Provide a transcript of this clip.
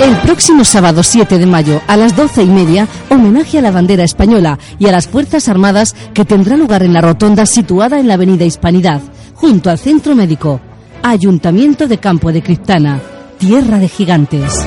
El próximo sábado 7 de mayo a las doce y media, homenaje a la bandera española y a las Fuerzas Armadas que tendrá lugar en la rotonda situada en la Avenida Hispanidad, junto al Centro Médico. Ayuntamiento de Campo de Criptana, Tierra de Gigantes.